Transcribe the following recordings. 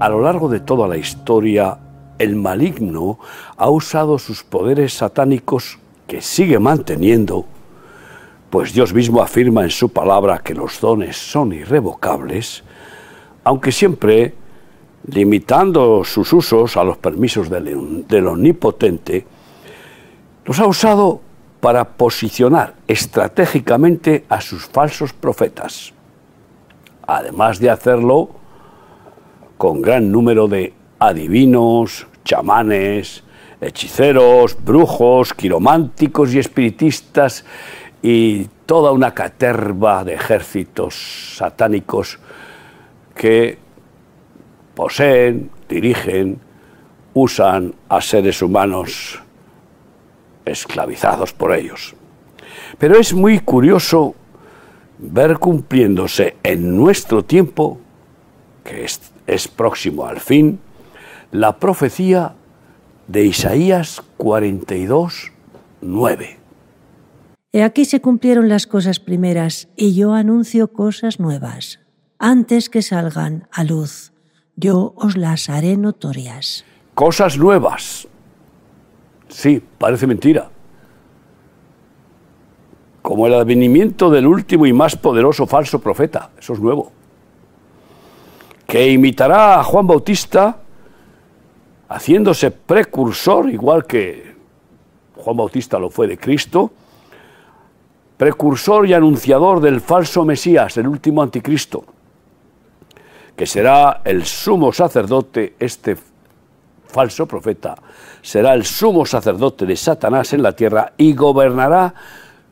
A lo largo de toda la historia, el maligno ha usado sus poderes satánicos que sigue manteniendo, pues Dios mismo afirma en su palabra que los dones son irrevocables, aunque siempre limitando sus usos a los permisos del, del omnipotente, los ha usado para posicionar estratégicamente a sus falsos profetas, además de hacerlo con gran número de adivinos, chamanes, hechiceros, brujos, quirománticos y espiritistas y toda una caterva de ejércitos satánicos que poseen, dirigen, usan a seres humanos esclavizados por ellos. Pero es muy curioso ver cumpliéndose en nuestro tiempo, que es, es próximo al fin, la profecía de Isaías 42, 9. He aquí se cumplieron las cosas primeras, y yo anuncio cosas nuevas. Antes que salgan a luz, yo os las haré notorias. Cosas nuevas. Sí, parece mentira. Como el advenimiento del último y más poderoso falso profeta, eso es nuevo, que imitará a Juan Bautista haciéndose precursor, igual que Juan Bautista lo fue de Cristo, precursor y anunciador del falso Mesías, el último anticristo, que será el sumo sacerdote, este falso profeta, será el sumo sacerdote de Satanás en la tierra y gobernará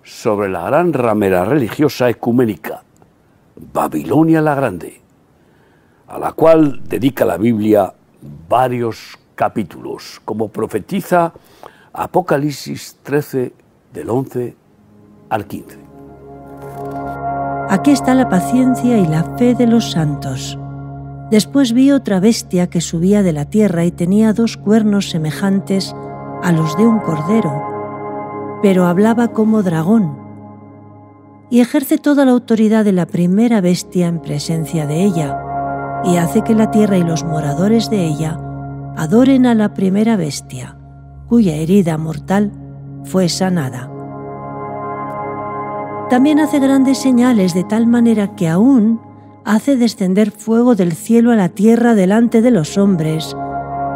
sobre la gran ramera religiosa ecuménica, Babilonia la Grande, a la cual dedica la Biblia varios capítulos, como profetiza Apocalipsis 13 del 11 al 15. Aquí está la paciencia y la fe de los santos. Después vi otra bestia que subía de la tierra y tenía dos cuernos semejantes a los de un cordero, pero hablaba como dragón, y ejerce toda la autoridad de la primera bestia en presencia de ella, y hace que la tierra y los moradores de ella adoren a la primera bestia, cuya herida mortal fue sanada. También hace grandes señales de tal manera que aún hace descender fuego del cielo a la tierra delante de los hombres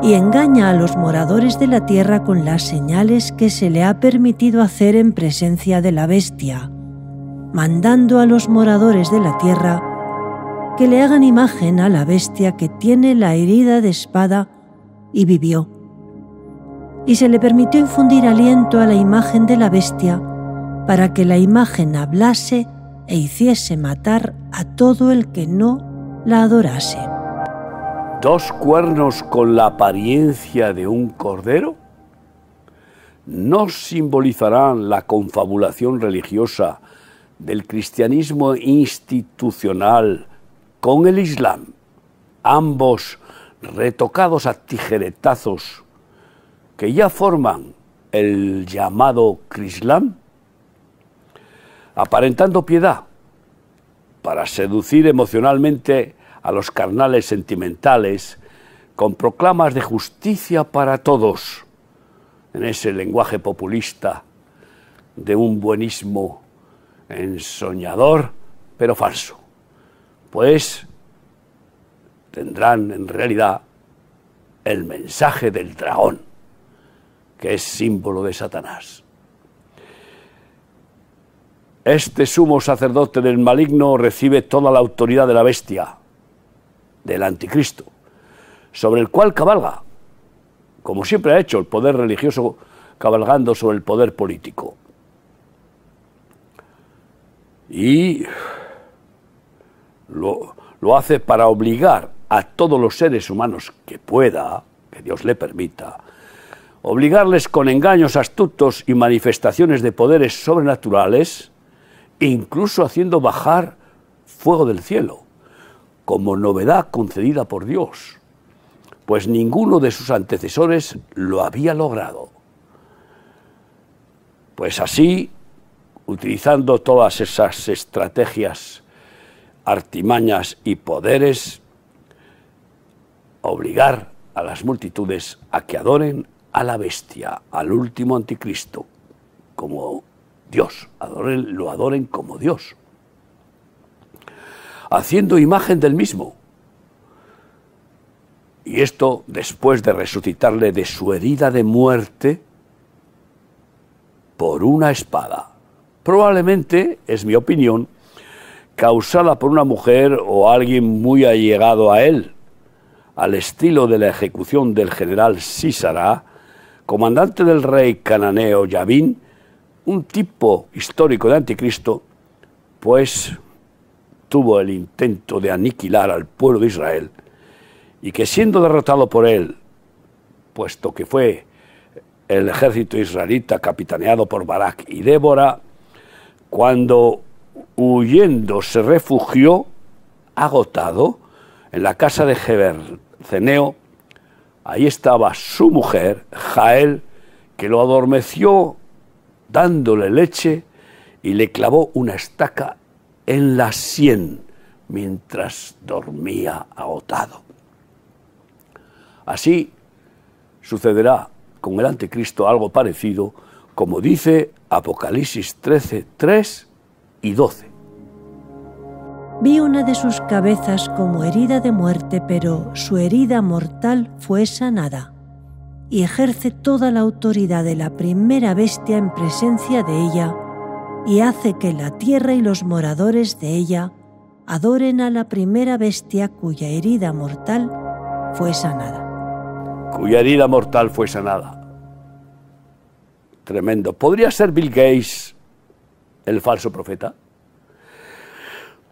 y engaña a los moradores de la tierra con las señales que se le ha permitido hacer en presencia de la bestia, mandando a los moradores de la tierra que le hagan imagen a la bestia que tiene la herida de espada y vivió. Y se le permitió infundir aliento a la imagen de la bestia para que la imagen hablase e hiciese matar a todo el que no la adorase. ¿Dos cuernos con la apariencia de un cordero? ¿No simbolizarán la confabulación religiosa del cristianismo institucional con el Islam, ambos retocados a tijeretazos que ya forman el llamado Crislam, aparentando piedad para seducir emocionalmente a los carnales sentimentales con proclamas de justicia para todos, en ese lenguaje populista de un buenismo ensoñador pero falso, pues tendrán en realidad el mensaje del dragón, que es símbolo de Satanás. Este sumo sacerdote del maligno recibe toda la autoridad de la bestia, del anticristo, sobre el cual cabalga, como siempre ha hecho el poder religioso cabalgando sobre el poder político. Y lo, lo hace para obligar a todos los seres humanos que pueda, que Dios le permita, obligarles con engaños astutos y manifestaciones de poderes sobrenaturales, incluso haciendo bajar fuego del cielo, como novedad concedida por Dios, pues ninguno de sus antecesores lo había logrado. Pues así, utilizando todas esas estrategias, artimañas y poderes, obligar a las multitudes a que adoren a la bestia, al último anticristo, como Dios, lo adoren como Dios, haciendo imagen del mismo. Y esto después de resucitarle de su herida de muerte por una espada. Probablemente, es mi opinión, causada por una mujer o alguien muy allegado a él, al estilo de la ejecución del general Sísara, comandante del rey cananeo Yavín, un tipo histórico de anticristo, pues tuvo el intento de aniquilar al pueblo de Israel y que siendo derrotado por él, puesto que fue el ejército israelita capitaneado por Barak y Débora, cuando huyendo se refugió agotado en la casa de Ceneo, ahí estaba su mujer, Jael, que lo adormeció dándole leche y le clavó una estaca en la sien mientras dormía agotado. Así sucederá con el anticristo algo parecido, como dice Apocalipsis 13, 3 y 12. Vi una de sus cabezas como herida de muerte, pero su herida mortal fue sanada, y ejerce toda la autoridad de la primera bestia en presencia de ella, y hace que la tierra y los moradores de ella adoren a la primera bestia cuya herida mortal fue sanada. Cuya herida mortal fue sanada. Tremendo. ¿Podría ser Bill Gates el falso profeta?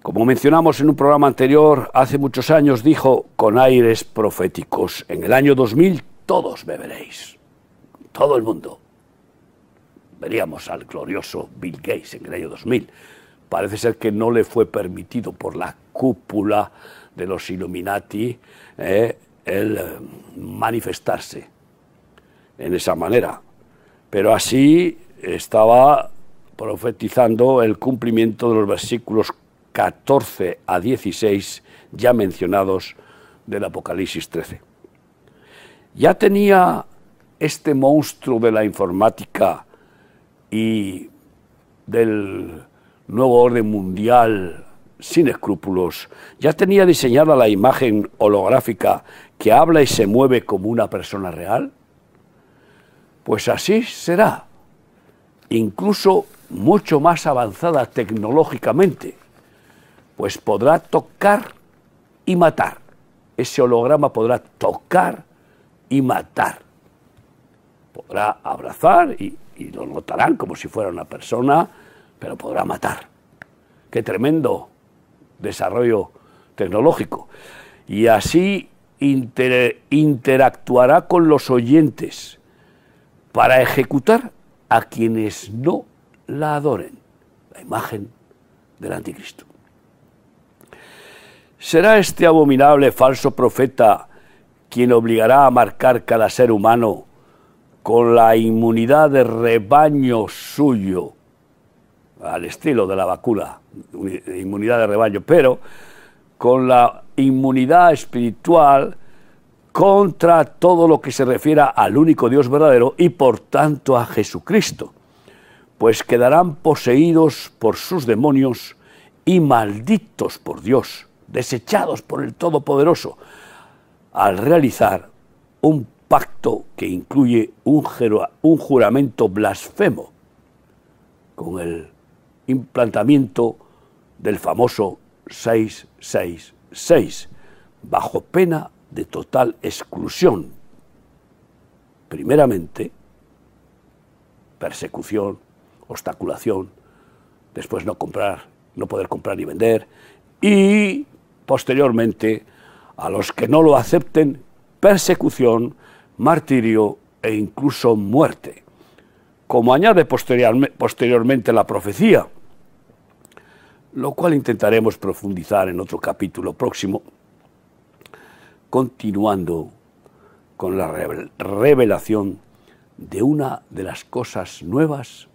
Como mencionamos en un programa anterior, hace muchos años dijo con aires proféticos, en el año 2000 todos beberéis, todo el mundo. Veríamos al glorioso Bill Gates en el año 2000. Parece ser que no le fue permitido por la cúpula de los Illuminati eh, el eh, manifestarse en esa manera. Pero así estaba profetizando el cumplimiento de los versículos 14 a 16 ya mencionados del Apocalipsis 13. Ya tenía este monstruo de la informática y del nuevo orden mundial sin escrúpulos, ya tenía diseñada la imagen holográfica que habla y se mueve como una persona real? Pues así será, incluso mucho más avanzada tecnológicamente pues podrá tocar y matar. Ese holograma podrá tocar y matar. Podrá abrazar y, lo notarán como si fuera una persona, pero podrá matar. Qué tremendo desarrollo tecnológico. Y así interactuará con los oyentes para ejecutar a quienes no la adoren, la imagen del anticristo. ¿Será este abominable falso profeta quien obligará a marcar cada ser humano con la inmunidad de rebaño suyo, al estilo de la vacuna, inmunidad de rebaño, pero con la inmunidad espiritual contra todo lo que se refiera al único Dios verdadero y por tanto a Jesucristo, pues quedarán poseídos por sus demonios y malditos por Dios desechados por el Todopoderoso, al realizar un pacto que incluye un, un juramento blasfemo con el implantamiento del famoso 666, bajo pena de total exclusión. Primeramente, persecución, obstaculación, después no comprar, no poder comprar ni vender, y posteriormente a los que no lo acepten persecución, martirio e incluso muerte. Como añade posteriormente la profecía, lo cual intentaremos profundizar en otro capítulo próximo, continuando con la revelación de una de las cosas nuevas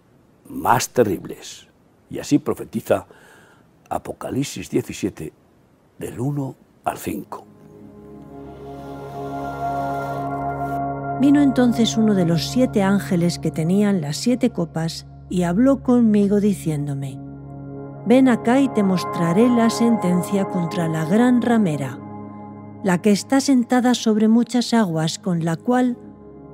más terribles. Y así profetiza Apocalipsis 17, del 1 al 5. Vino entonces uno de los siete ángeles que tenían las siete copas y habló conmigo diciéndome, Ven acá y te mostraré la sentencia contra la gran ramera, la que está sentada sobre muchas aguas con la cual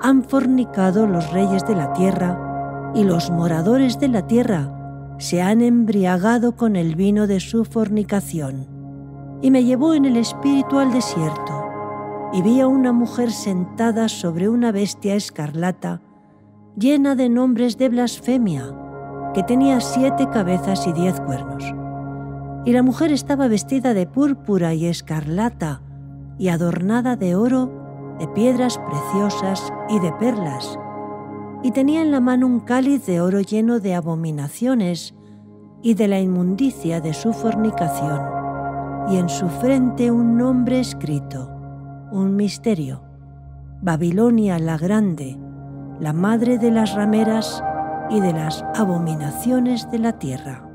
han fornicado los reyes de la tierra y los moradores de la tierra se han embriagado con el vino de su fornicación. Y me llevó en el espíritu al desierto, y vi a una mujer sentada sobre una bestia escarlata, llena de nombres de blasfemia, que tenía siete cabezas y diez cuernos. Y la mujer estaba vestida de púrpura y escarlata, y adornada de oro, de piedras preciosas y de perlas, y tenía en la mano un cáliz de oro lleno de abominaciones y de la inmundicia de su fornicación, y en su frente un nombre escrito, un misterio, Babilonia la Grande, la madre de las rameras y de las abominaciones de la tierra.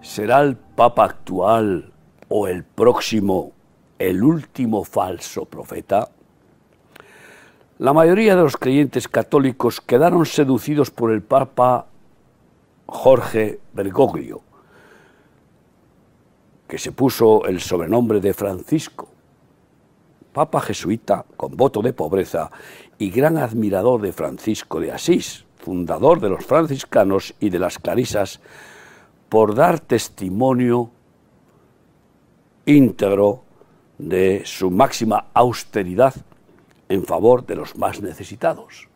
¿Será el Papa actual o el próximo el último falso profeta? La mayoría de los creyentes católicos quedaron seducidos por el Papa Jorge Bergoglio, que se puso el sobrenombre de Francisco, Papa jesuita con voto de pobreza y gran admirador de Francisco de Asís, fundador de los franciscanos y de las clarisas, por dar testimonio íntegro de su máxima austeridad en favor de los más necesitados.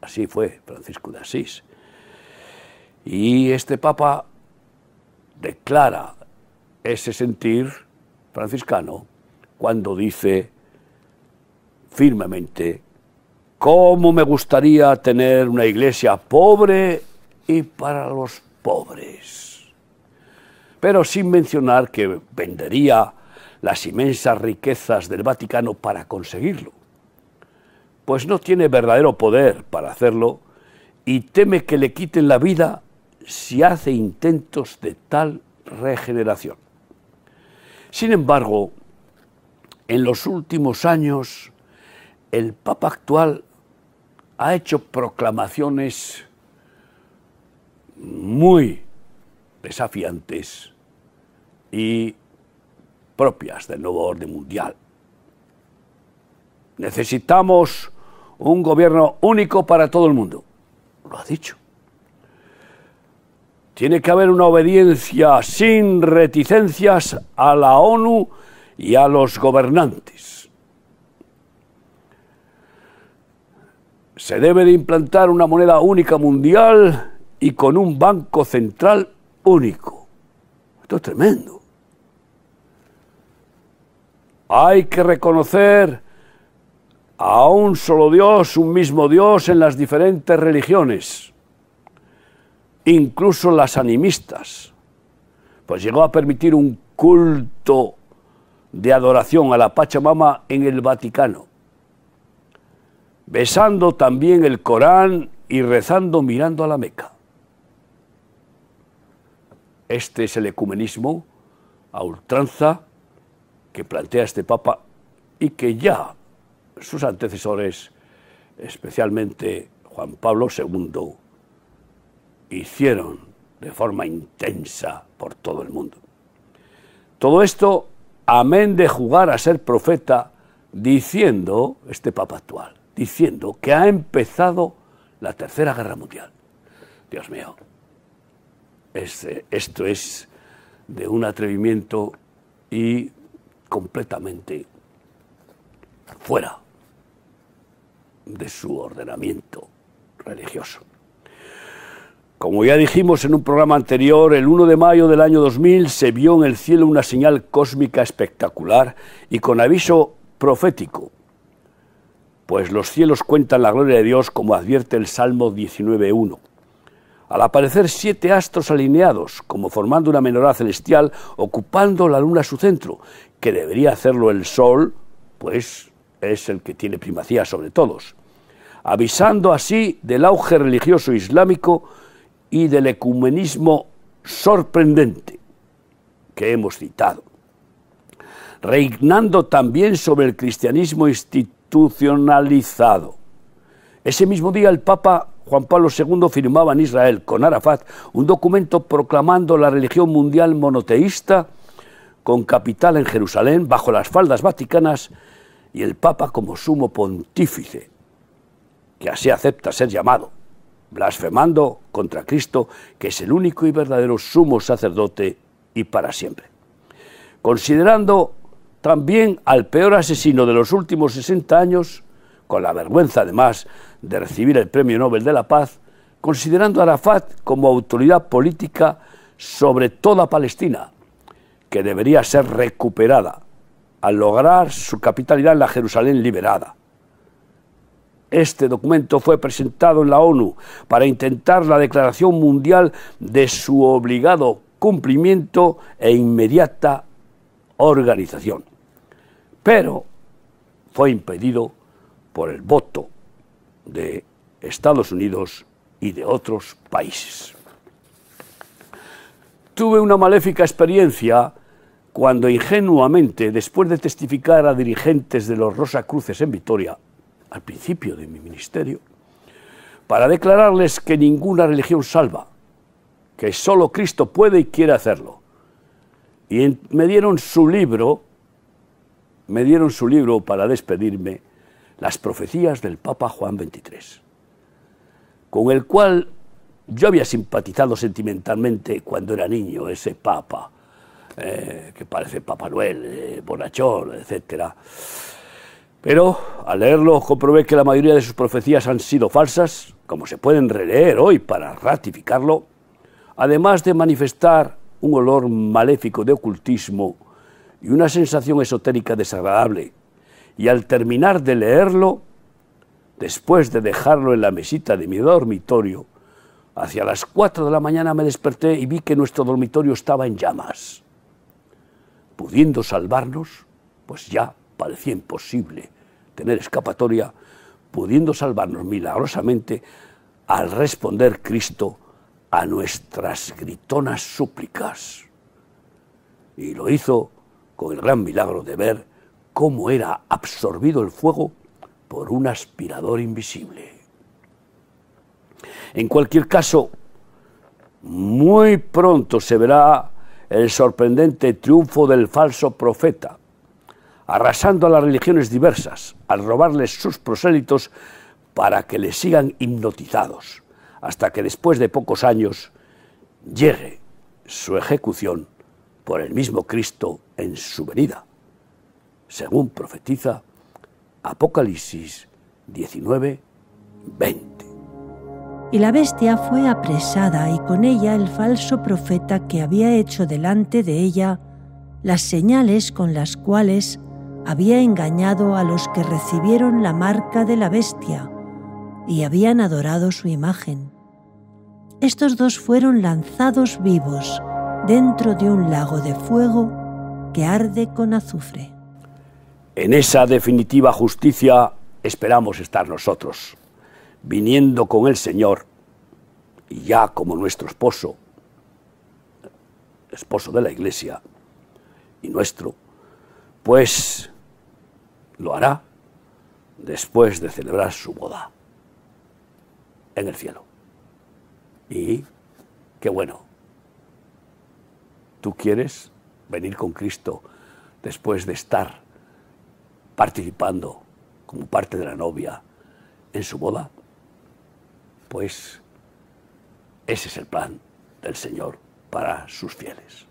Así fue Francisco de Asís. Y este Papa declara ese sentir franciscano cuando dice firmemente, ¿cómo me gustaría tener una iglesia pobre y para los pobres? Pero sin mencionar que vendería las inmensas riquezas del Vaticano para conseguirlo pues no tiene verdadero poder para hacerlo y teme que le quiten la vida si hace intentos de tal regeneración. Sin embargo, en los últimos años, el Papa actual ha hecho proclamaciones muy desafiantes y propias del nuevo orden mundial. Necesitamos un gobierno único para todo el mundo. Lo ha dicho. Tiene que haber una obediencia sin reticencias a la ONU y a los gobernantes. Se debe de implantar una moneda única mundial y con un banco central único. Esto es tremendo. Hay que reconocer a un solo Dios, un mismo Dios en las diferentes religiones, incluso las animistas, pues llegó a permitir un culto de adoración a la Pachamama en el Vaticano, besando también el Corán y rezando mirando a la Meca. Este es el ecumenismo a ultranza que plantea este Papa y que ya sus antecesores, especialmente Juan Pablo II, hicieron de forma intensa por todo el mundo. Todo esto, amén de jugar a ser profeta, diciendo, este Papa actual, diciendo que ha empezado la Tercera Guerra Mundial. Dios mío, esto es de un atrevimiento y completamente fuera de su ordenamiento religioso. Como ya dijimos en un programa anterior, el 1 de mayo del año 2000 se vio en el cielo una señal cósmica espectacular y con aviso profético, pues los cielos cuentan la gloria de Dios como advierte el Salmo 19.1. Al aparecer siete astros alineados, como formando una menorá celestial, ocupando la luna su centro, que debería hacerlo el Sol, pues es el que tiene primacía sobre todos, avisando así del auge religioso islámico y del ecumenismo sorprendente que hemos citado, reinando también sobre el cristianismo institucionalizado. Ese mismo día el Papa Juan Pablo II firmaba en Israel con Arafat un documento proclamando la religión mundial monoteísta con capital en Jerusalén bajo las faldas vaticanas y el Papa como sumo pontífice, que así acepta ser llamado, blasfemando contra Cristo, que es el único y verdadero sumo sacerdote y para siempre. Considerando también al peor asesino de los últimos 60 años, con la vergüenza además de recibir el Premio Nobel de la Paz, considerando a Arafat como autoridad política sobre toda Palestina, que debería ser recuperada al lograr su capitalidad en la Jerusalén liberada. Este documento fue presentado en la ONU para intentar la declaración mundial de su obligado cumplimiento e inmediata organización. Pero fue impedido por el voto de Estados Unidos y de otros países. Tuve una maléfica experiencia cuando ingenuamente, después de testificar a dirigentes de los Rosa Cruces en Vitoria, al principio de mi ministerio, para declararles que ninguna religión salva, que solo Cristo puede y quiere hacerlo. Y me dieron su libro, me dieron su libro para despedirme, las profecías del Papa Juan XXIII, con el cual yo había simpatizado sentimentalmente cuando era niño, ese Papa, eh, que parece Papá Noel, eh, bonachón, etc. Pero al leerlo comprobé que la mayoría de sus profecías han sido falsas, como se pueden releer hoy para ratificarlo, además de manifestar un olor maléfico de ocultismo y una sensación esotérica desagradable y al terminar de leerlo, después de dejarlo en la mesita de mi dormitorio, hacia las cuatro de la mañana me desperté y vi que nuestro dormitorio estaba en llamas. Pudiendo salvarnos, pues ya parecía imposible tener escapatoria, pudiendo salvarnos milagrosamente al responder Cristo a nuestras gritonas súplicas. Y lo hizo con el gran milagro de ver cómo era absorbido el fuego por un aspirador invisible. En cualquier caso, muy pronto se verá el sorprendente triunfo del falso profeta, arrasando a las religiones diversas, al robarles sus prosélitos para que le sigan hipnotizados, hasta que después de pocos años llegue su ejecución por el mismo Cristo en su venida según profetiza Apocalipsis 19, 20. Y la bestia fue apresada y con ella el falso profeta que había hecho delante de ella las señales con las cuales había engañado a los que recibieron la marca de la bestia y habían adorado su imagen. Estos dos fueron lanzados vivos dentro de un lago de fuego que arde con azufre. En esa definitiva justicia esperamos estar nosotros, viniendo con el Señor, y ya como nuestro esposo, esposo de la Iglesia y nuestro, pues lo hará después de celebrar su boda en el cielo. Y qué bueno, tú quieres venir con Cristo después de estar participando como parte de la novia en su boda, pues ese es el plan del Señor para sus fieles.